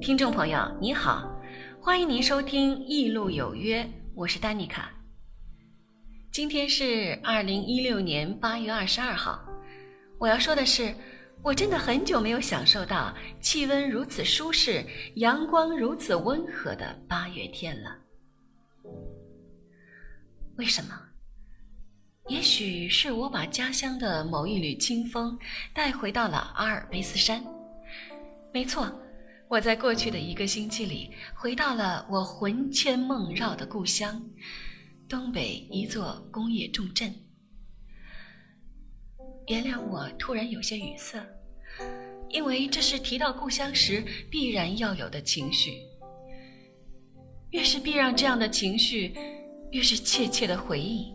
听众朋友，你好，欢迎您收听《易路有约》，我是丹妮卡。今天是二零一六年八月二十二号，我要说的是，我真的很久没有享受到气温如此舒适、阳光如此温和的八月天了。为什么？也许是我把家乡的某一缕清风带回到了阿尔卑斯山。没错。我在过去的一个星期里，回到了我魂牵梦绕的故乡——东北一座工业重镇。原谅我突然有些语塞，因为这是提到故乡时必然要有的情绪。越是避让这样的情绪，越是切切的回忆。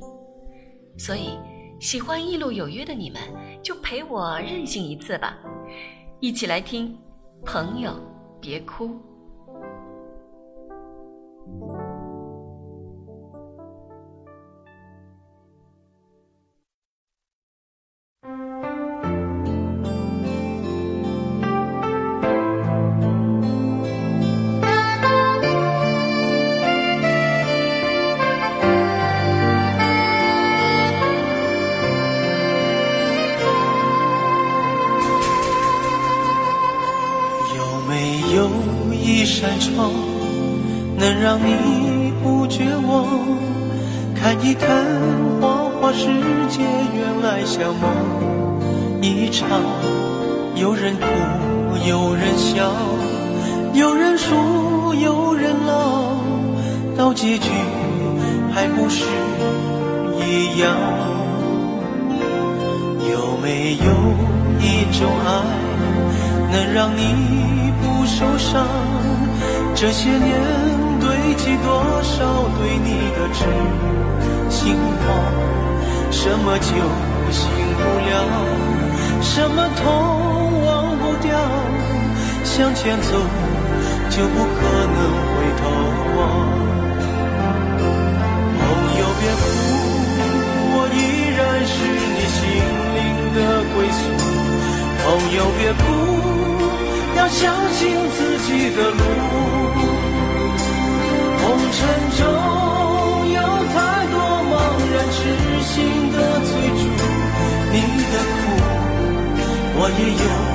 所以，喜欢一路有约的你们，就陪我任性一次吧，一起来听朋友。别哭。世界，原来像梦一场。有人哭，有人笑，有人输，有人老，到结局还不是一样？有没有一种爱，能让你不受伤？这些年堆积多少对你的痴心话？什么酒醒不了，什么痛忘不掉？向前走就不可能回头望。朋友别哭，我依然是你心灵的归宿。朋友别哭，要相信自己的路。红尘中也有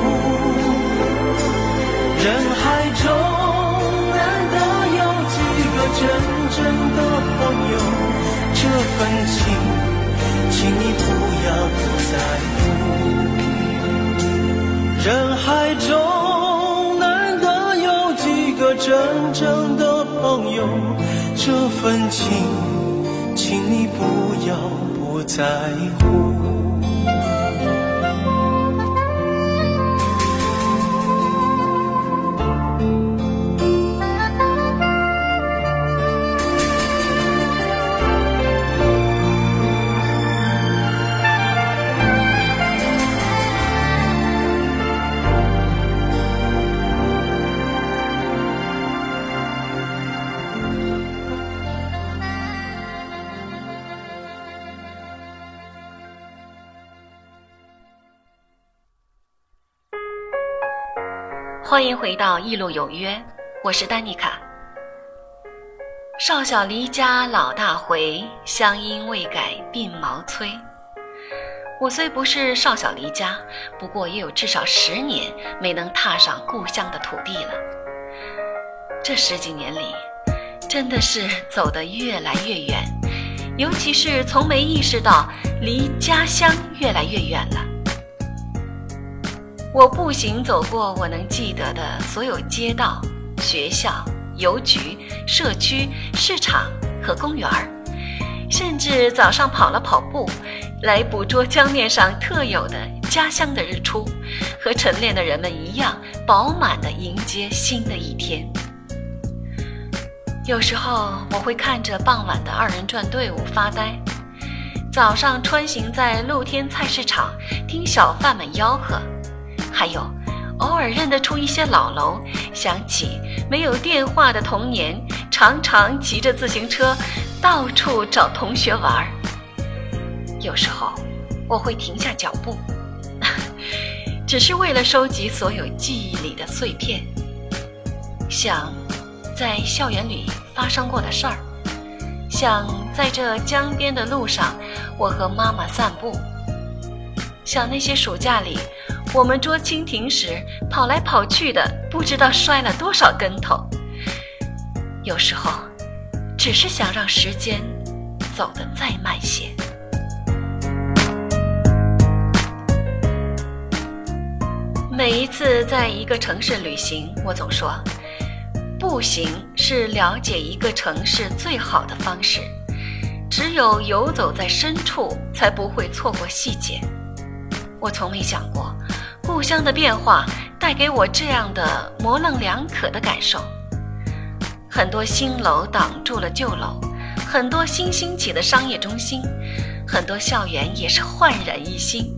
人海中难得有几个真正的朋友，这份情，请你不要不在乎。人海中难得有几个真正的朋友，这份情，请你不要不在乎。欢迎回到《一路有约》，我是丹妮卡。少小离家老大回，乡音未改鬓毛衰。我虽不是少小离家，不过也有至少十年没能踏上故乡的土地了。这十几年里，真的是走得越来越远，尤其是从没意识到离家乡越来越远了。我步行走过我能记得的所有街道、学校、邮局、社区、市场和公园儿，甚至早上跑了跑步，来捕捉江面上特有的家乡的日出，和晨练的人们一样饱满地迎接新的一天。有时候我会看着傍晚的二人转队伍发呆，早上穿行在露天菜市场，听小贩们吆喝。还有，偶尔认得出一些老楼，想起没有电话的童年，常常骑着自行车到处找同学玩儿。有时候我会停下脚步，只是为了收集所有记忆里的碎片，想在校园里发生过的事儿，想在这江边的路上我和妈妈散步，想那些暑假里。我们捉蜻蜓时跑来跑去的，不知道摔了多少跟头。有时候，只是想让时间走得再慢些。每一次在一个城市旅行，我总说，步行是了解一个城市最好的方式。只有游走在深处，才不会错过细节。我从没想过。故乡的变化带给我这样的模棱两可的感受。很多新楼挡住了旧楼，很多新兴起的商业中心，很多校园也是焕然一新。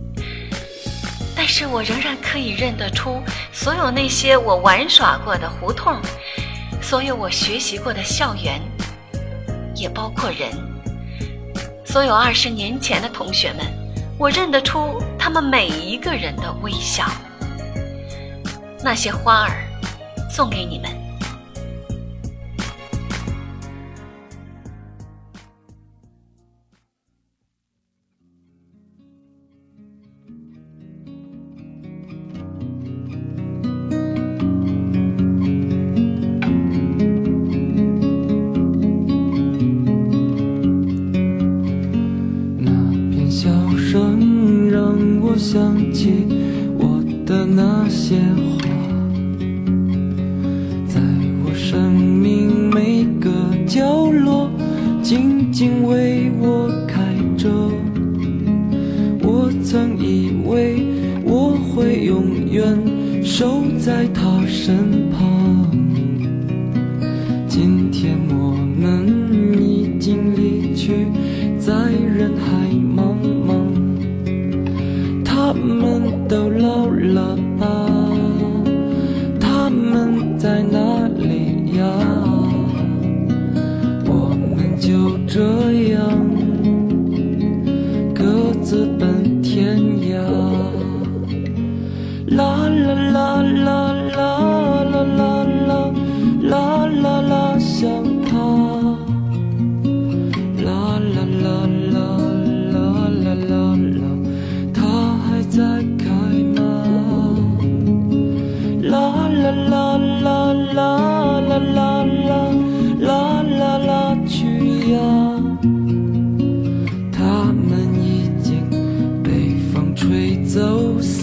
但是我仍然可以认得出所有那些我玩耍过的胡同，所有我学习过的校园，也包括人。所有二十年前的同学们，我认得出。他们每一个人的微笑，那些花儿，送给你们。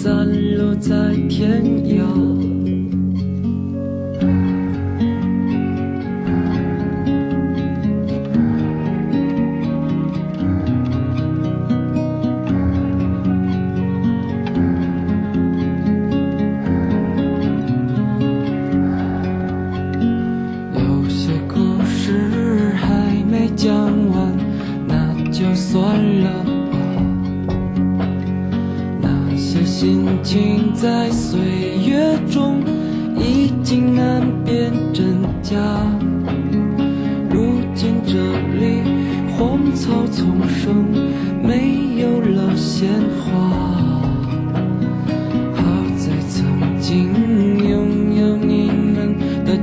散落在天涯。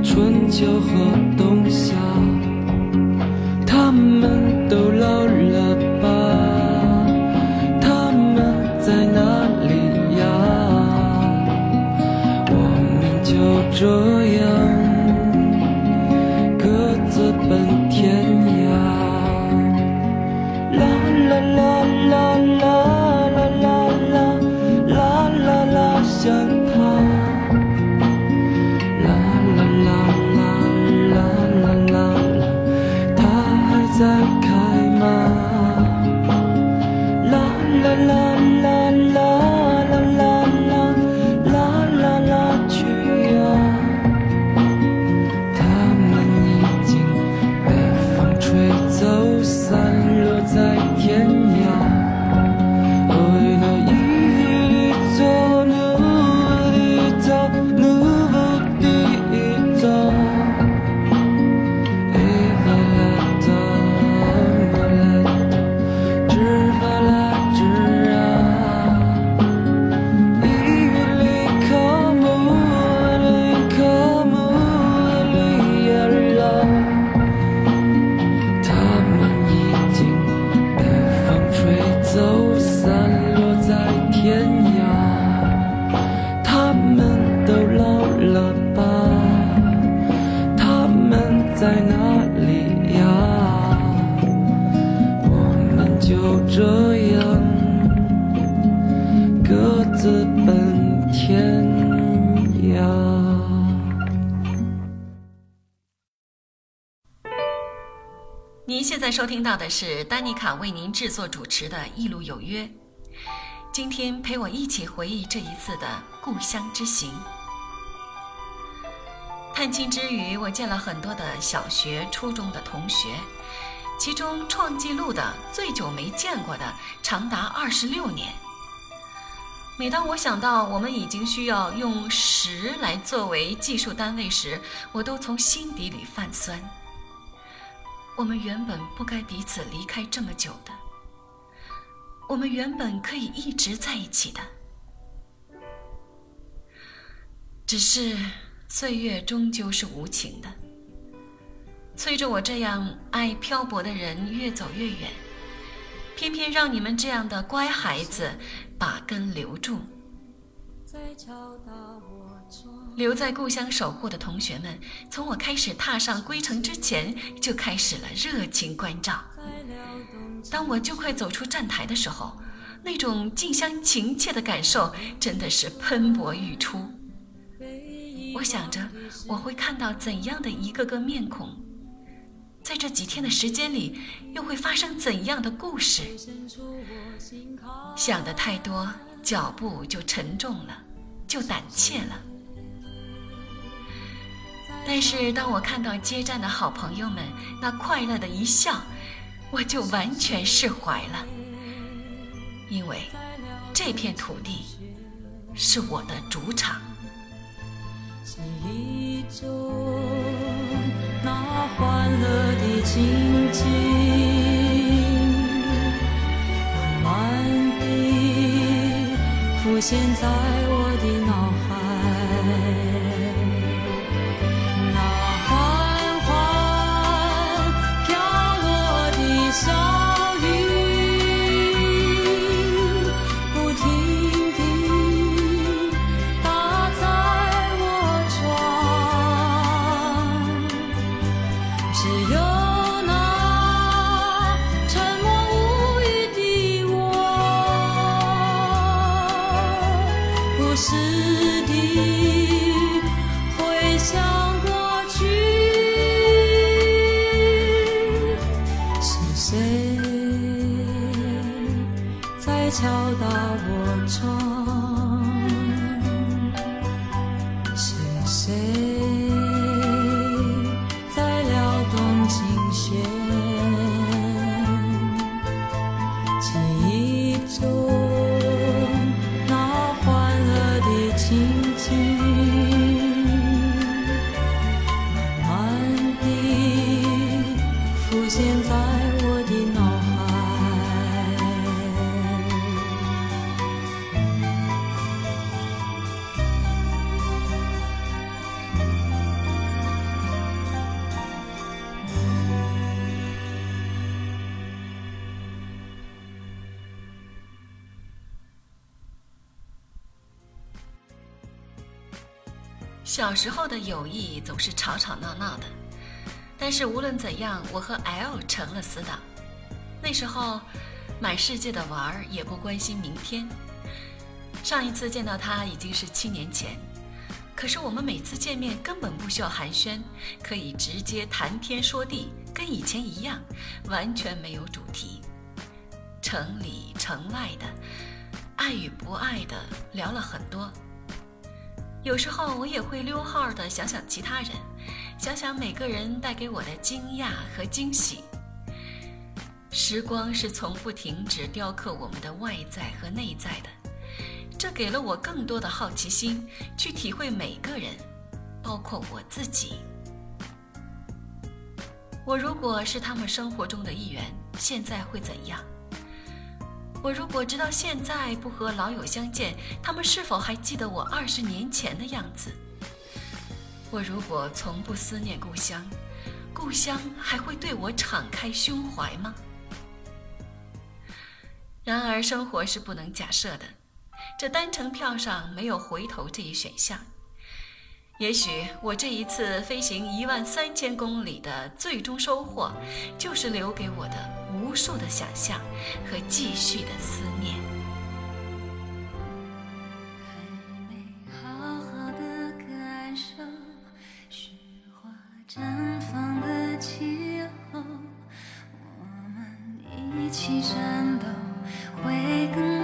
春秋和冬夏他们您现在收听到的是丹妮卡为您制作主持的《一路有约》。今天陪我一起回忆这一次的故乡之行。探亲之余，我见了很多的小学、初中的同学，其中创纪录的最久没见过的长达二十六年。每当我想到我们已经需要用十来作为计数单位时，我都从心底里泛酸。我们原本不该彼此离开这么久的，我们原本可以一直在一起的，只是岁月终究是无情的，催着我这样爱漂泊的人越走越远，偏偏让你们这样的乖孩子把根留住。在敲打我窗留在故乡守护的同学们，从我开始踏上归程之前，就开始了热情关照。当我就快走出站台的时候，那种近乡情怯的感受真的是喷薄欲出。我想着我会看到怎样的一个个面孔，在这几天的时间里，又会发生怎样的故事？想的太多，脚步就沉重了，就胆怯了。但是当我看到接站的好朋友们那快乐的一笑，我就完全释怀了，因为这片土地是我的主场。记忆中那欢乐的情景，慢慢地浮现在谁在敲打我窗？小时候的友谊总是吵吵闹闹的，但是无论怎样，我和 L 成了死党。那时候，满世界的玩儿也不关心明天。上一次见到他已经是七年前，可是我们每次见面根本不需要寒暄，可以直接谈天说地，跟以前一样，完全没有主题。城里城外的，爱与不爱的聊了很多。有时候我也会溜号的想想其他人，想想每个人带给我的惊讶和惊喜。时光是从不停止雕刻我们的外在和内在的，这给了我更多的好奇心，去体会每个人，包括我自己。我如果是他们生活中的一员，现在会怎样？我如果直到现在不和老友相见，他们是否还记得我二十年前的样子？我如果从不思念故乡，故乡还会对我敞开胸怀吗？然而，生活是不能假设的，这单程票上没有回头这一选项。也许我这一次飞行一万三千公里的最终收获，就是留给我的无数的想象和继续的思念。还没好好的感受雪花绽放的气候，我们一起战斗，会更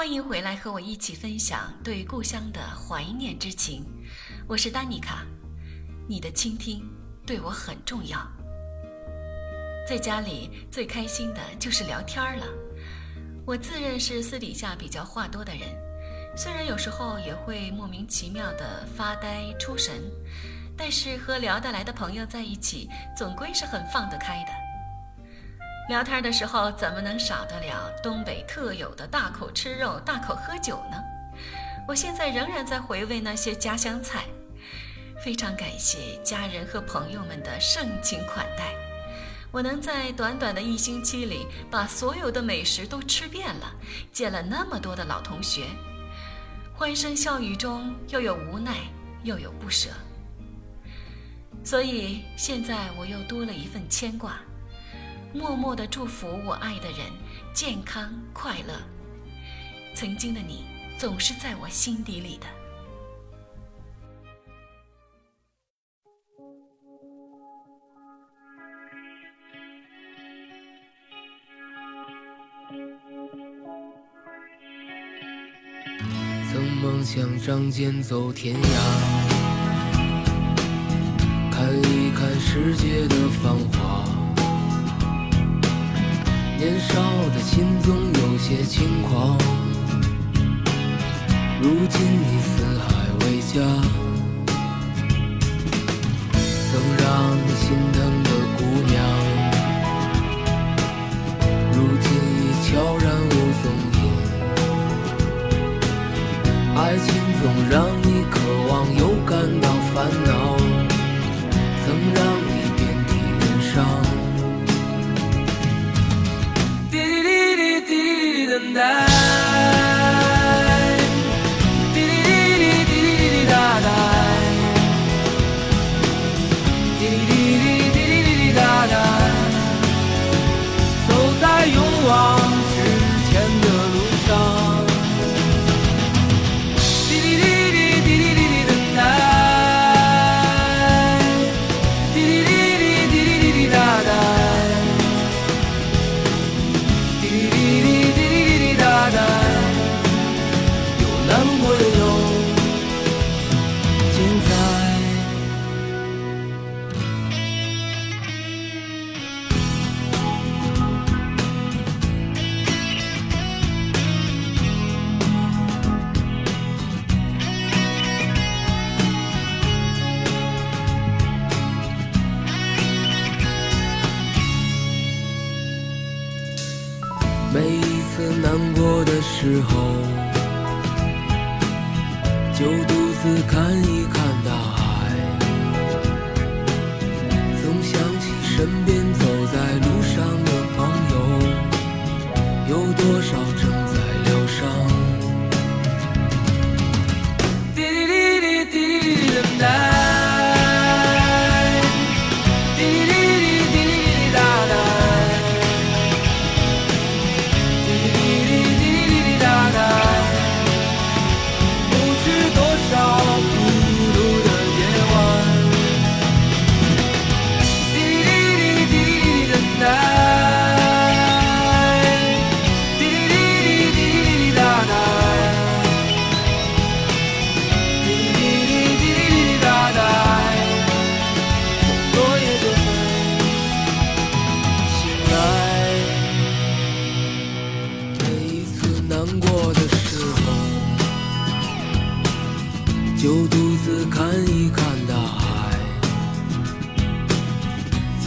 欢迎回来和我一起分享对故乡的怀念之情。我是丹妮卡，你的倾听对我很重要。在家里最开心的就是聊天了。我自认是私底下比较话多的人，虽然有时候也会莫名其妙的发呆出神，但是和聊得来的朋友在一起，总归是很放得开的。聊天的时候怎么能少得了东北特有的大口吃肉、大口喝酒呢？我现在仍然在回味那些家乡菜，非常感谢家人和朋友们的盛情款待。我能在短短的一星期里把所有的美食都吃遍了，见了那么多的老同学，欢声笑语中又有无奈，又有不舍。所以现在我又多了一份牵挂。默默的祝福我爱的人健康快乐。曾经的你，总是在我心底里的。曾梦想仗剑走天涯，看一看世界的繁华。年少的心总有些轻狂，如今你四海为家，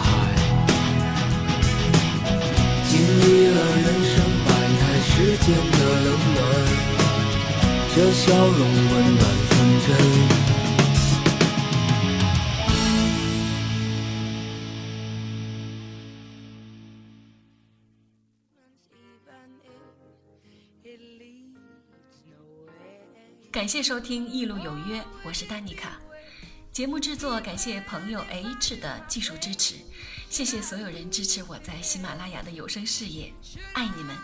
海，经历了人生百态世间的冷暖，这笑容温暖纯真。感谢收听《一路有约》，我是丹妮卡。节目制作感谢朋友 H 的技术支持，谢谢所有人支持我在喜马拉雅的有声事业，爱你们。